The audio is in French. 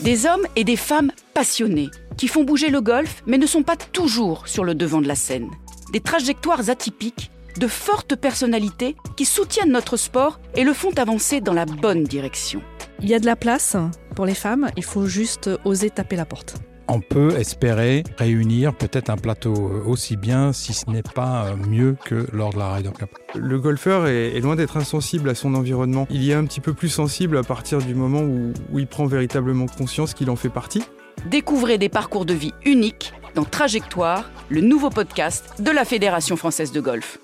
Des hommes et des femmes passionnés, qui font bouger le golf, mais ne sont pas toujours sur le devant de la scène. Des trajectoires atypiques, de fortes personnalités qui soutiennent notre sport et le font avancer dans la bonne direction. Il y a de la place pour les femmes, il faut juste oser taper la porte. On peut espérer réunir peut-être un plateau aussi bien, si ce n'est pas mieux que lors de la Ryder Cup. Le golfeur est, loin d'être insensible à son environnement. Il y est un petit peu plus sensible à partir du moment où, où il prend véritablement conscience qu'il en fait partie. Découvrez des parcours de vie uniques dans Trajectoire, le nouveau podcast de la Fédération française de golf.